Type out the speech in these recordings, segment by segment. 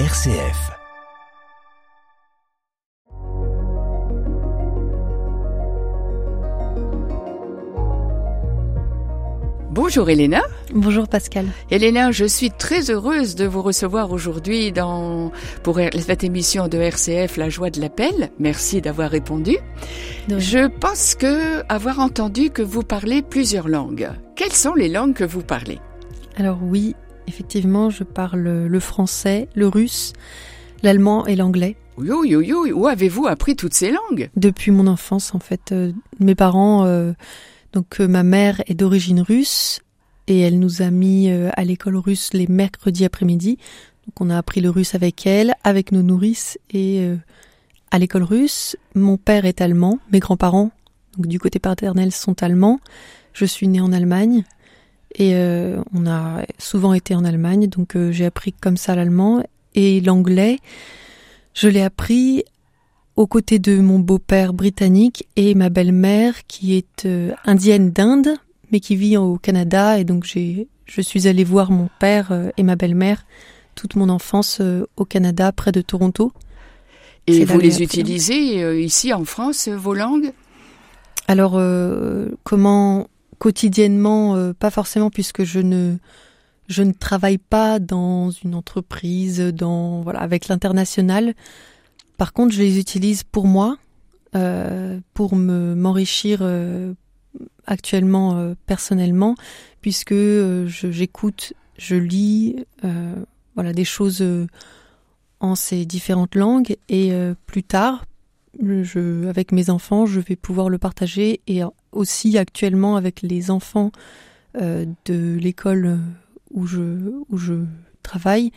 RCF. Bonjour Elena. Bonjour Pascal. Elena, je suis très heureuse de vous recevoir aujourd'hui dans pour cette émission de RCF La joie de l'appel. Merci d'avoir répondu. Je pense que avoir entendu que vous parlez plusieurs langues. Quelles sont les langues que vous parlez? Alors oui, effectivement, je parle le français, le russe, l'allemand et l'anglais. Oui, oui, oui, Où avez-vous appris toutes ces langues? Depuis mon enfance, en fait. Euh, mes parents, euh, donc euh, ma mère est d'origine russe et elle nous a mis à l'école russe les mercredis après-midi. Donc on a appris le russe avec elle, avec nos nourrices et à l'école russe. Mon père est allemand, mes grands-parents, donc du côté paternel, sont allemands. Je suis née en Allemagne et on a souvent été en Allemagne, donc j'ai appris comme ça l'allemand et l'anglais. Je l'ai appris aux côtés de mon beau-père britannique et ma belle-mère qui est euh, indienne d'Inde, mais qui vit au Canada. Et donc j'ai, je suis allée voir mon père euh, et ma belle-mère toute mon enfance euh, au Canada, près de Toronto. Et vous les utilisez ici en France, vos langues? Alors, comment quotidiennement Pas forcément, puisque je ne je ne travaille pas dans une entreprise, dans voilà, avec l'international. Par contre, je les utilise pour moi, euh, pour me m'enrichir euh, actuellement euh, personnellement, puisque euh, j'écoute, je, lis, euh, voilà, des choses en ces différentes langues, et plus tard, avec mes enfants, je vais pouvoir le partager, et aussi actuellement avec les enfants de l'école où je, travaille,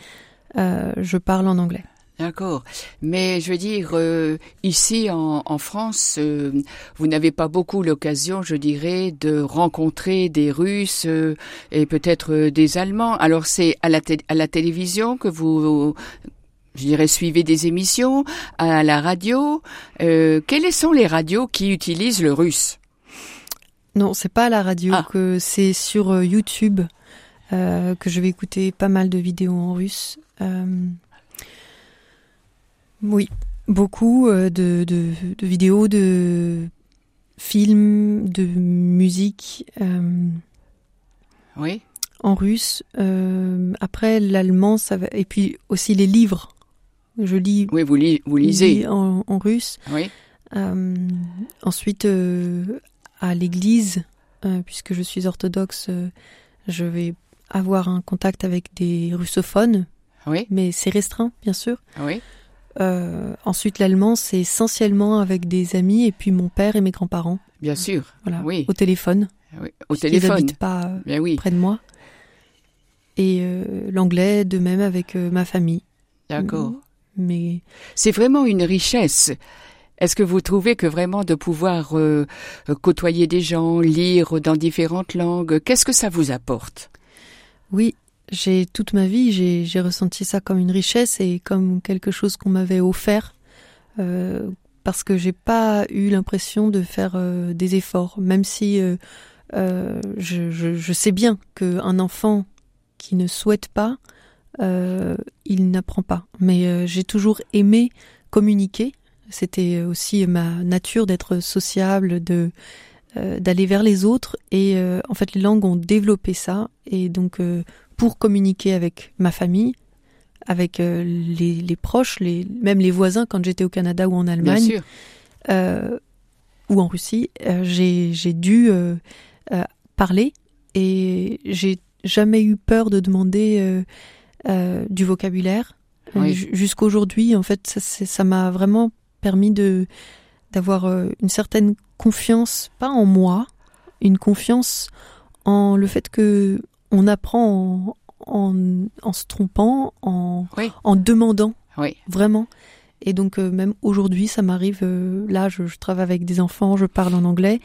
euh, je parle en anglais. D'accord. Mais je veux dire, euh, ici en, France, euh, vous n'avez pas beaucoup l'occasion, je dirais, de rencontrer des Russes euh, et peut-être euh, des Allemands. Alors c'est à la, à la télévision que vous, je dirais, suivez des émissions, à la radio. quelles sont les radios qui utilisent le russe? Non, c'est pas à la radio, ah. que c'est sur YouTube. Euh, que je vais écouter pas mal de vidéos en russe. Euh, oui, beaucoup euh, de, de, de, vidéos, de films, de musique. oui. En russe. après, l'allemand, ça va... et puis aussi les livres. Je lis. Oui, vous, li vous lisez. Lis en, en, russe. Oui. ensuite, à l'église, puisque je suis orthodoxe, je vais avoir un contact avec des russophones, oui. mais c'est restreint, bien sûr. Oui. Euh, ensuite, l'allemand, c'est essentiellement avec des amis et puis mon père et mes grands-parents. Bien sûr. Voilà. Oui. Au téléphone. Oui. Au téléphone. Ils n'habitent pas Bien oui. près de moi. Et euh, l'anglais, de même avec euh, ma famille. D'accord. C'est vraiment une richesse. Est-ce que vous trouvez que vraiment de pouvoir euh, côtoyer des gens, lire dans différentes langues, qu'est-ce que ça vous apporte? Oui, j'ai toute ma vie, j'ai ressenti ça comme une richesse et comme quelque chose qu'on m'avait offert euh, parce que j'ai pas eu l'impression de faire euh, des efforts, même si euh, euh je, je, sais bien qu'un enfant qui ne souhaite pas, euh, il n'apprend pas. Mais euh, j'ai toujours aimé communiquer. C'était aussi ma nature d'être sociable, de euh, d'aller vers les autres et euh, en fait les langues ont développé ça et donc euh, pour communiquer avec ma famille avec les, les, proches les même les voisins quand j'étais au Canada ou en Allemagne ou en Russie j'ai dû parler et j'ai jamais eu peur de demander du vocabulaire oui. jusqu'aujourd'hui en fait ça m'a vraiment permis de d'avoir une certaine confiance, pas en moi, une confiance en le fait que on apprend en, en, en se trompant, en, oui. en demandant, oui. vraiment. Et donc euh, même aujourd'hui, ça m'arrive. euh, là, je, je travaille avec des enfants, je parle en anglais.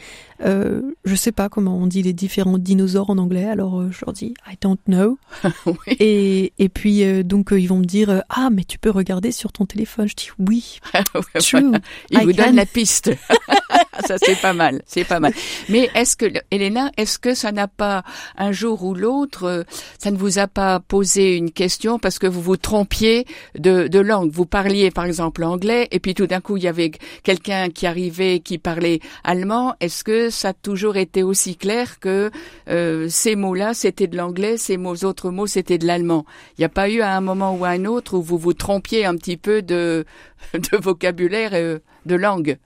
Euh, je sais pas comment on dit les différents dinosaures en anglais. Alors euh, je leur dis I don't know. oui. Et, et puis euh, donc euh, ils vont me dire ah mais tu peux regarder sur ton téléphone. Je dis oui, true. Voilà. Il I vous donne can. la piste. ça c'est pas mal, c'est pas mal. Mais est-ce que Elena, est-ce que ça n'a pas un jour ou l'autre, ça ne vous a pas posé une question parce que vous vous trompiez de, de langue? Vous parliez par exemple anglais et puis tout d'un coup il y avait quelqu'un qui arrivait qui parlait allemand. Est-ce que ça a toujours été aussi clair que euh, ces mots-là c'était de l'anglais, ces mots autres mots c'était de l'allemand? Il n'y a pas eu à un moment ou à un autre où vous vous trompiez un petit peu de vocabulaire et de langue?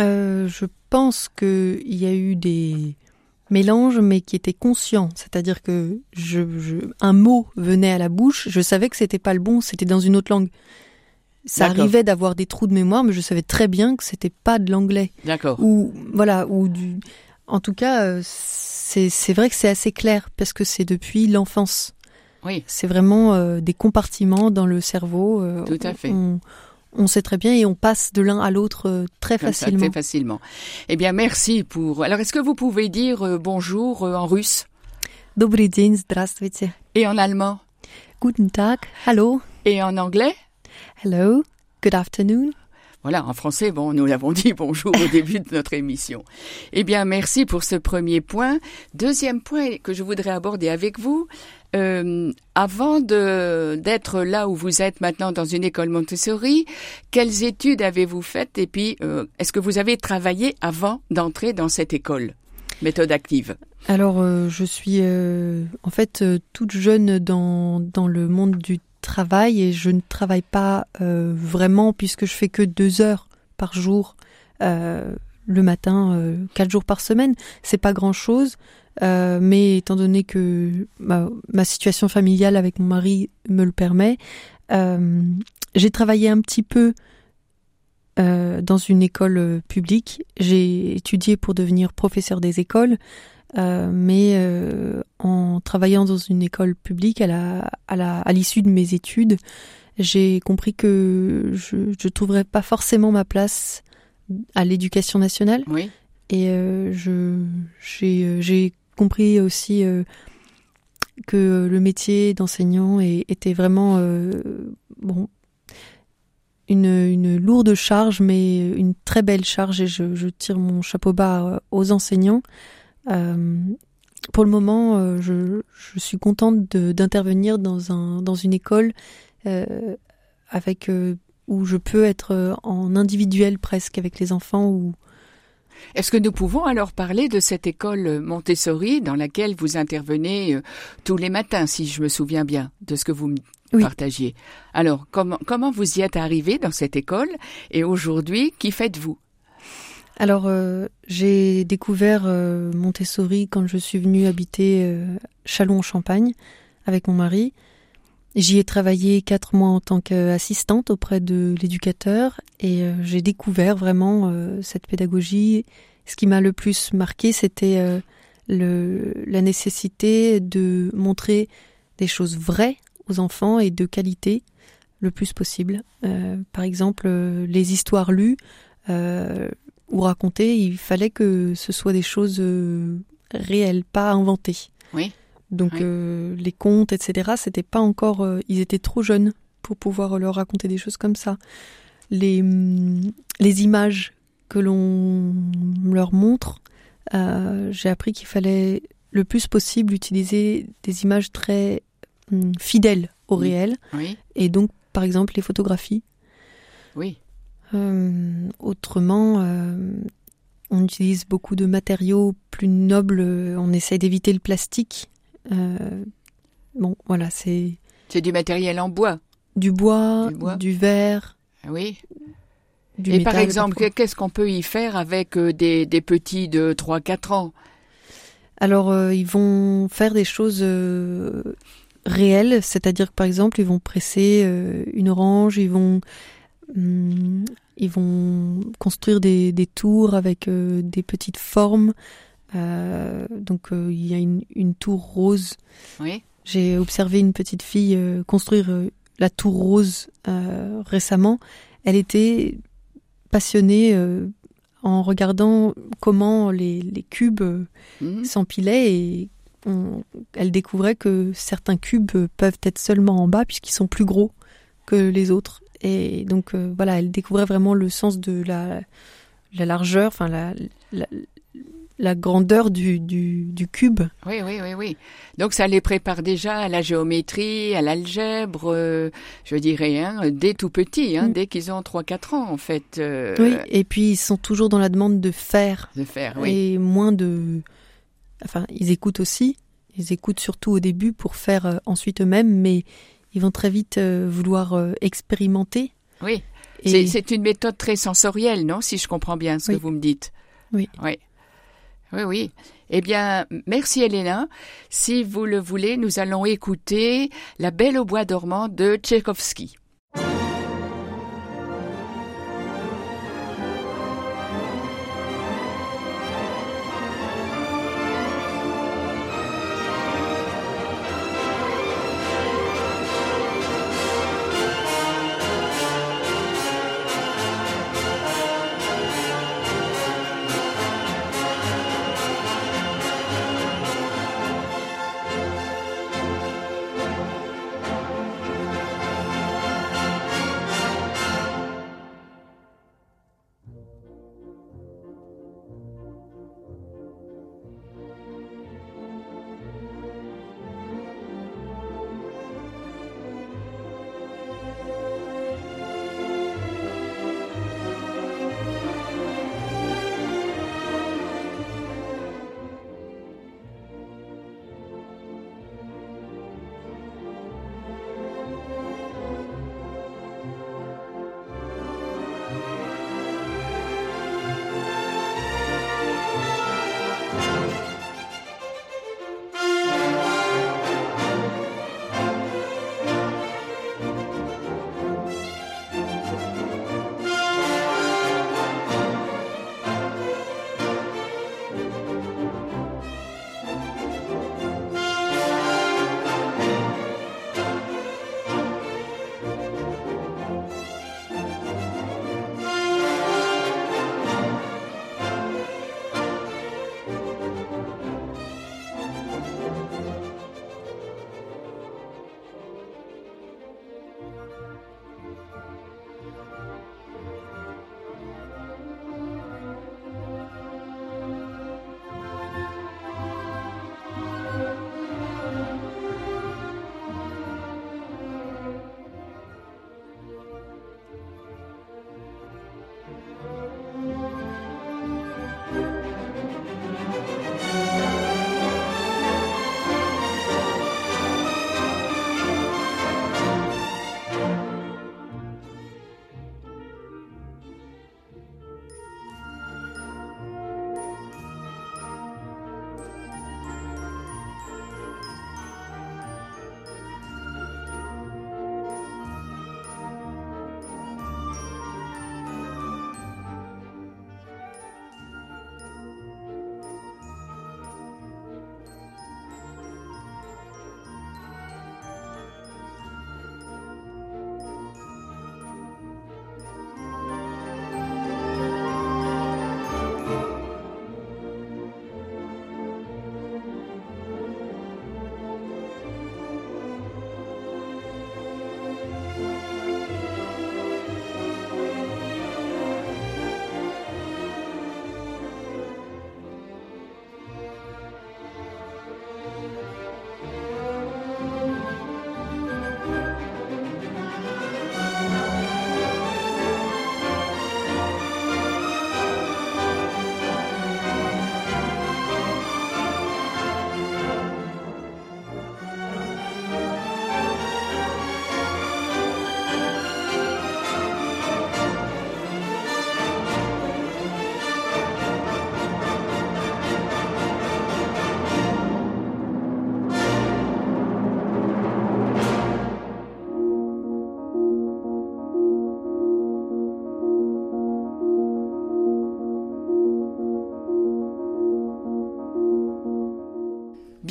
Euh, je pense qu'il y a eu des mélanges, mais qui étaient conscients. C'est-à-dire que je, un mot venait à la bouche, je savais que c'était pas le bon, c'était dans une autre langue. Ça D'accord. arrivait d'avoir des trous de mémoire, mais je savais très bien que c'était pas de l'anglais. D'accord. Ou voilà, ou du. En tout cas, euh, c'est c'est vrai que c'est assez clair parce que c'est depuis l'enfance. Oui. C'est vraiment euh, des compartiments dans le cerveau. euh, Tout à fait. On, on sait très bien et on passe de l'un à l'autre euh, très Comme ça, facilement. très facilement. Eh bien, merci pour. Alors, est-ce que vous pouvez dire euh, bonjour euh, en russe Добрый день, здравствуйте. et en allemand Guten Tag, hallo, et en anglais Hello, good afternoon. Voilà, en français, bon, nous l'avons dit bonjour au début de notre émission. Eh bien, merci pour ce premier point. Deuxième point que je voudrais aborder avec vous, euh, avant d'être là où vous êtes maintenant dans une école Montessori, quelles études avez-vous faites et puis euh, est-ce que vous avez travaillé avant d'entrer dans cette école méthode active? Alors, euh, je suis en fait toute jeune dans, dans le monde du travail et je ne travaille pas euh, vraiment puisque je fais que deux heures par jour euh, le matin, euh, quatre jours par semaine. C'est pas grand chose, mais étant donné que ma, ma situation familiale avec mon mari me le permet, j'ai travaillé un petit peu dans une école publique. J'ai étudié pour devenir professeur des écoles, mais en travaillant dans une école publique, à la, à la, à l'issue de mes études, j'ai compris que je ne trouverais pas forcément ma place à l'éducation nationale. Oui. Et euh, je j'ai euh, j'ai compris aussi euh, que le métier d'enseignant est- était vraiment euh, bon une, une lourde charge, mais une très belle charge et je, je tire mon chapeau bas aux enseignants. Pour le moment, euh, je, je suis contente de- d'intervenir dans, un, dans une école euh, avec, euh, où je peux être en individuel presque avec les enfants. Est-ce que nous pouvons alors parler de cette école Montessori dans laquelle vous intervenez tous les matins, si je me souviens bien de ce que vous me Oui. partagiez? Alors, comment, comment vous y êtes arrivé dans cette école? Et aujourd'hui, qui faites-vous? Alors, euh, j'ai découvert euh, Montessori quand je suis venue habiter euh, Châlons-en-Champagne avec mon mari. J'y ai travaillé quatre mois en tant qu'assistante auprès de l'éducateur et euh, j'ai découvert vraiment euh, cette pédagogie. Ce qui m'a le plus marqué, c'était la nécessité de montrer des choses vraies aux enfants et de qualité le plus possible. Par exemple, les histoires lues. Ou raconter, il fallait que ce soit des choses euh, réelles, pas inventées. Oui. Donc Oui. euh, les contes, etc., c'était pas encore, euh, ils étaient trop jeunes pour pouvoir leur raconter des choses comme ça. Les hum, les images que l'on leur montre, euh, j'ai appris qu'il fallait le plus possible utiliser des images très hum, fidèles au Oui. réel, Oui, et donc par exemple les photographies. oui, autrement, euh, on utilise beaucoup de matériaux plus nobles. euh, On essaie d'éviter le plastique. Euh, bon, voilà, c'est c'est du matériel en bois. du bois, Du bois. verre, Oui. du et métal. par exemple, qu'est-ce qu'on peut y faire avec euh, des, des petits de 3-4 ans? Alors, euh, ils vont faire des choses euh, réelles, c'est-à-dire que par exemple, ils vont presser euh, une orange, ils vont hum, ils vont construire des, des tours avec euh, des petites formes. Euh, donc, euh, il y a une, une tour rose. Oui. J'ai observé une petite fille construire la tour rose récemment. elle était passionnée en regardant comment les, cubes mhm. s'empilaient et elle découvrait que certains cubes peuvent être seulement en bas puisqu'ils sont plus gros que les autres. Et donc voilà, elle découvrait vraiment le sens de la, la largeur, enfin la, la grandeur du, du, cube. Oui, oui, oui, oui. Donc ça les prépare déjà à la géométrie, à l'algèbre, euh, je dirais, hein, dès tout petit, hein, mm. dès qu'ils ont 3-4 ans en fait. Euh, oui, et puis ils sont toujours dans la demande de faire. De faire, oui. Et moins de... Enfin, ils écoutent aussi, ils écoutent surtout au début pour faire euh, ensuite eux-mêmes, mais ils vont très vite vouloir expérimenter. Oui, c'est une méthode très sensorielle, non Si je comprends bien ce que vous me dites? Oui. Oui. Oui, oui. Eh bien, merci Elena. Si vous le voulez, nous allons écouter La Belle au bois dormant de Tchaïkovski.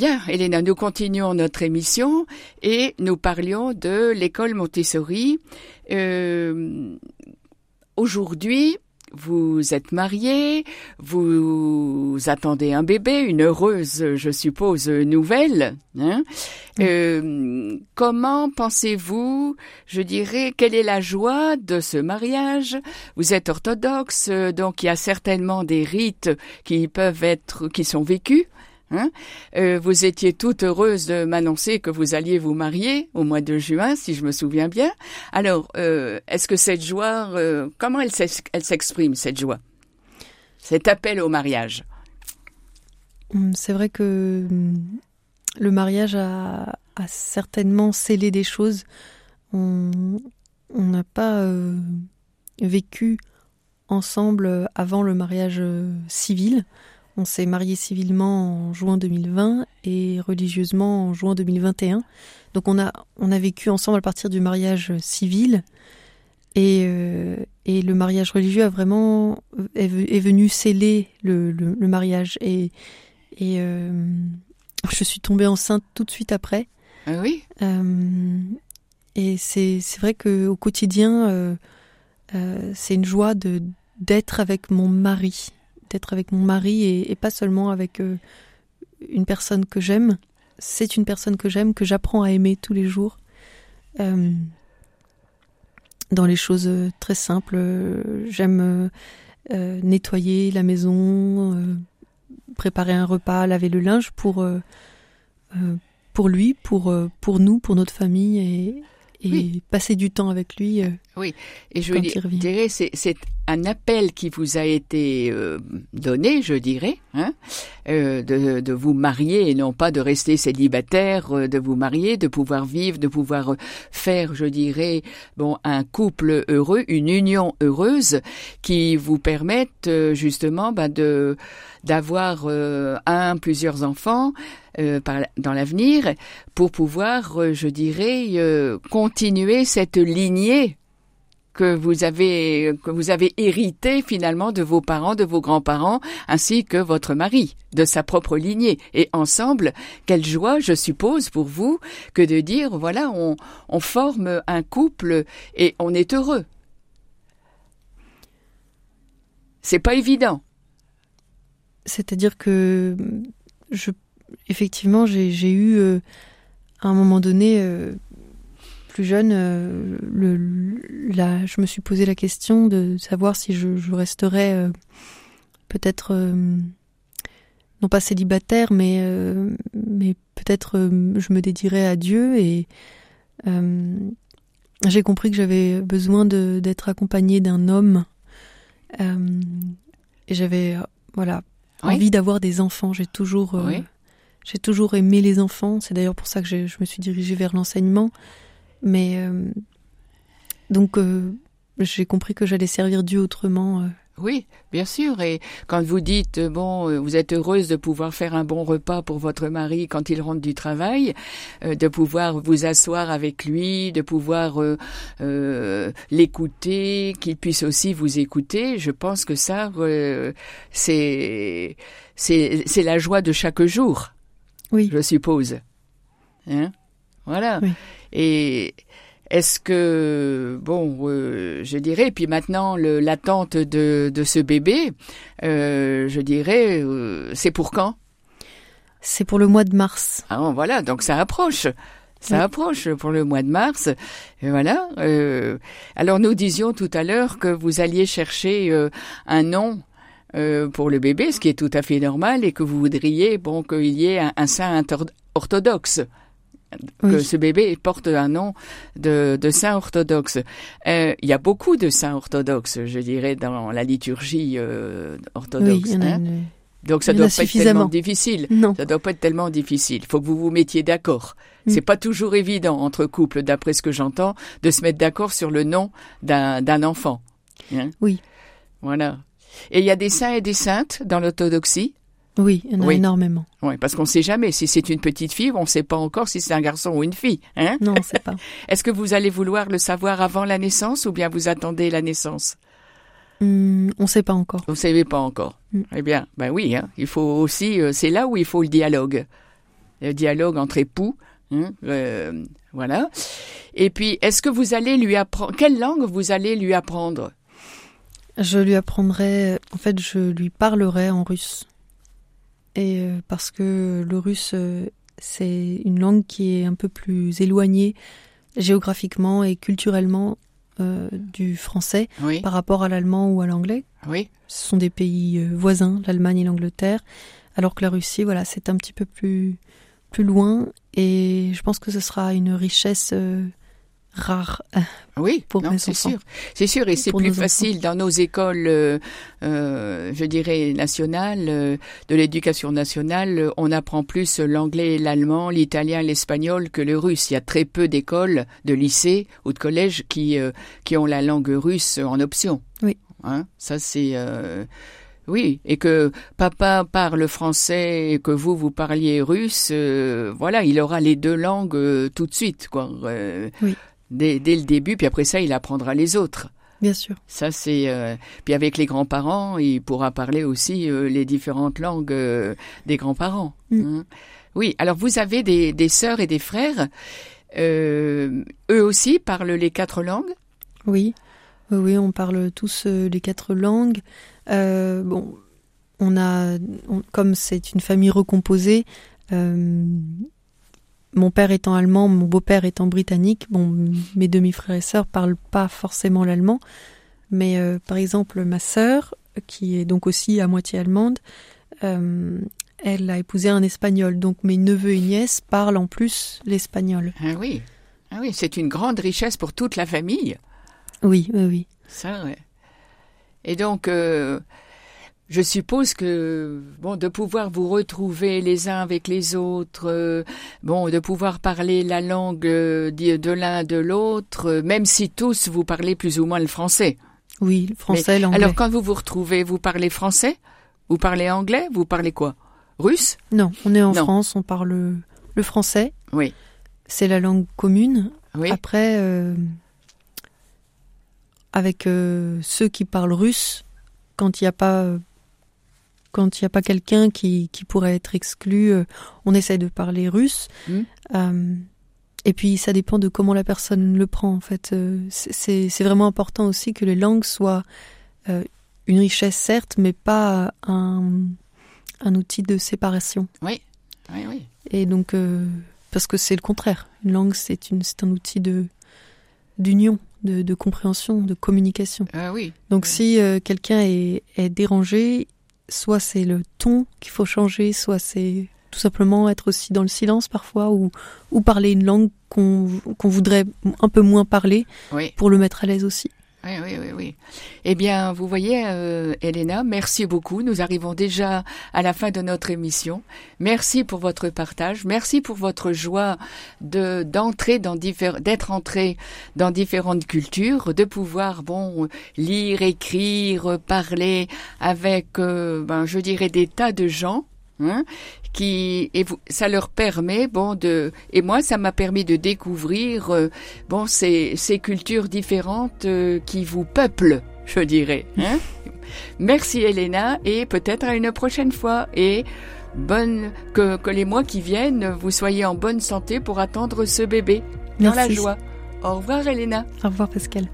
Bien, Elena, nous continuons notre émission et nous parlions de l'école Montessori. Euh, aujourd'hui, vous êtes marié, vous attendez un bébé, une heureuse, je suppose, nouvelle. Hein euh, comment pensez-vous, je dirais, quelle est la joie de ce mariage? Vous êtes orthodoxe, donc il y a certainement des rites qui peuvent être, qui sont vécus. Hein euh, vous étiez toute heureuse de m'annoncer que vous alliez vous marier au mois de juin, si je me souviens bien. Alors, euh, est-ce que cette joie, euh, comment elle s'exprime, cette joie? Cet appel au mariage? Hum, C'est vrai que hum, le mariage a, certainement scellé des choses. On n'a pas vécu ensemble avant le mariage civil. On s'est marié civilement en juin 2020 et religieusement en juin 2021. Donc on a, on a vécu ensemble à partir du mariage civil. Et, euh, et le mariage religieux a vraiment est, venu sceller le, le, mariage. Et, et euh, je suis tombée enceinte tout de suite après. Ah oui? Euh, et c'est vrai qu'au quotidien, c'est une joie de d'être avec mon mari être avec mon mari et, pas seulement avec euh, une personne que j'aime. C'est une personne que j'aime, que j'apprends à aimer tous les jours. Euh, dans les choses euh, très simples, j'aime nettoyer la maison, préparer un repas, laver le linge pour, pour lui, pour, pour nous, pour notre famille et, et passer du temps avec lui. Oui, et je dirais, c'est, c'est un appel qui vous a été euh, donné, je dirais, hein, euh, de, de, vous marier et non pas de rester célibataire, euh, de vous marier, de pouvoir vivre, de pouvoir faire, je dirais, bon, un couple heureux, une union heureuse qui vous permette justement ben, de d'avoir un, plusieurs enfants, dans l'avenir pour pouvoir, je dirais, continuer cette lignée que vous avez que vous avez hérité finalement de vos parents, de vos grands-parents, ainsi que votre mari, de sa propre lignée. Et ensemble, quelle joie, je suppose, pour vous, que de dire voilà, on, on forme un couple et on est heureux. C'est pas évident. C'est-à-dire que je effectivement, j'ai eu euh, à un moment donné, euh, plus jeune, euh, le, je me suis posé la question de savoir si je, resterais peut-être non pas célibataire, mais mais peut-être je me dédierais à Dieu et j'ai compris que j'avais besoin d'être accompagnée d'un homme et j'avais voilà envie d'avoir des enfants. J'ai toujours j'ai toujours aimé les enfants, c'est d'ailleurs pour ça que je me suis dirigée vers l'enseignement. Mais euh, donc euh, j'ai compris que j'allais servir Dieu autrement. Euh. Oui, bien sûr. Et quand vous dites, bon, vous êtes heureuse de pouvoir faire un bon repas pour votre mari quand il rentre du travail, de pouvoir vous asseoir avec lui, de pouvoir l'écouter, qu'il puisse aussi vous écouter, je pense que ça, c'est, c'est la joie de chaque jour oui. je suppose. Hein? Voilà. Et est-ce que, bon, euh, je dirais, puis maintenant, l'attente de, de ce bébé, euh, je dirais, euh, c'est pour quand? C'est pour le mois de mars. Ah, voilà, donc ça approche. Ça approche pour le mois de mars. Et voilà. alors nous disions tout à l'heure que vous alliez chercher un nom euh, pour le bébé, ce qui est tout à fait normal, et que vous voudriez bon qu'il y ait un, saint orthodoxe. Que ce bébé porte un nom de, de saint orthodoxe. Euh, il y a beaucoup de saints orthodoxes, je dirais, dans la liturgie euh, orthodoxe. Oui, hein. Donc ça doit pas être tellement difficile. Non. Ça doit pas être tellement difficile. Il faut que vous vous mettiez d'accord. Mm. C'est pas toujours évident entre couples, d'après ce que j'entends, de se mettre d'accord sur le nom d'un enfant. Hein. oui. Voilà. Et il y a des saints et des saintes dans l'orthodoxie? Oui, il y en a énormément. Oui, parce qu'on ne sait jamais. Si c'est une petite fille, on ne sait pas encore si c'est un garçon ou une fille. Hein? Non, on ne sait pas. Est-ce que vous allez vouloir le savoir avant la naissance ou bien vous attendez la naissance? Hum, On ne sait pas encore. Vous ne savez pas encore. Hum. Eh bien, ben oui, hein, il faut aussi, euh, c'est là où il faut le dialogue. Le dialogue entre époux. Hein, euh, voilà. Et puis, est-ce que vous allez lui apprendre, quelle langue vous allez lui apprendre? Je lui apprendrai, en fait, je lui parlerai en russe. Et euh, parce que le russe, euh, c'est une langue qui est un peu plus éloignée géographiquement et culturellement euh, du français par rapport à l'allemand ou à l'anglais. Oui. Ce sont des pays voisins, l'Allemagne et l'Angleterre, alors que la Russie, voilà, c'est un petit peu plus plus loin et je pense que ce sera une richesse rare. Oui, pour c'est sûr, c'est sûr, et c'est plus facile dans nos écoles, euh, euh, je dirais nationales, euh, de l'éducation nationale, on apprend plus l'anglais, l'allemand, l'italien, l'espagnol que le russe. Il y a très peu d'écoles, de lycées ou de collèges qui qui ont la langue russe en option. Oui. Hein, ça c'est oui, et que papa parle français et que vous, vous parliez russe, voilà, il aura les deux langues tout de suite, quoi. oui dès, le début, puis après ça, il apprendra les autres. Bien sûr. Ça, c'est. Euh, puis avec les grands-parents, il pourra parler aussi euh, les différentes langues euh, des grands-parents. Mm. Hein. Oui, alors vous avez des, des sœurs et des frères. eux aussi parlent les quatre langues? Oui. Oui, on parle tous les quatre langues. bon, on a. comme c'est une famille recomposée, mon père étant allemand, mon beau-père étant britannique, bon, mes demi-frères et sœurs parlent pas forcément l'allemand, mais euh, par exemple ma sœur, qui est donc aussi à moitié allemande, euh, elle a épousé un espagnol, donc mes neveux et nièces parlent en plus l'espagnol. Ah oui, ah oui, c'est une grande richesse pour toute la famille. Oui, oui, oui. Ça, ouais. Et donc, euh, je suppose que bon de pouvoir vous retrouver les uns avec les autres, euh, bon de pouvoir parler la langue euh, de l'un de l'autre, euh, même si tous vous parlez plus ou moins le français. Oui, le français, l'anglais. Alors quand vous vous retrouvez, vous parlez français, vous parlez anglais, vous parlez quoi? Russe? Non, on est en France, on parle le français. Oui. C'est la langue commune. Oui. Après, avec ceux qui parlent russe, quand il n'y a pas quand il n'y a pas quelqu'un qui, qui, pourrait être exclu, euh, on essaie de parler russe. Hmm. Euh, et puis ça dépend de comment la personne le prend en fait. Euh, c'est vraiment important aussi que les langues soient une richesse certes, mais pas un, un outil de séparation. Oui, oui, oui. Et donc parce que c'est le contraire. Une langue c'est un outil de d'union. De, de, compréhension, de communication. Oui. Donc si quelqu'un est, est, dérangé, soit c'est le ton qu'il faut changer, soit c'est tout simplement être aussi dans le silence parfois ou, ou parler une langue qu'on voudrait un peu moins parler pour le mettre à l'aise aussi. Oui, oui, oui, oui. Eh bien, vous voyez, euh, Elena, merci beaucoup. Nous arrivons déjà à la fin de notre émission. Merci pour votre partage. Merci pour votre joie de d'entrer dans d'être entré dans différentes cultures, de pouvoir bon lire, écrire, parler avec, euh, ben, je dirais, des tas de gens Hein, qui et vous, ça leur permet bon de et moi ça m'a permis de découvrir euh, bon ces, ces cultures différentes euh, qui vous peuplent je dirais hein. merci Elena et peut-être à une prochaine fois. Et bonne que, que les mois qui viennent vous soyez en bonne santé pour attendre ce bébé dans la joie. Au revoir Elena. Au revoir Pascal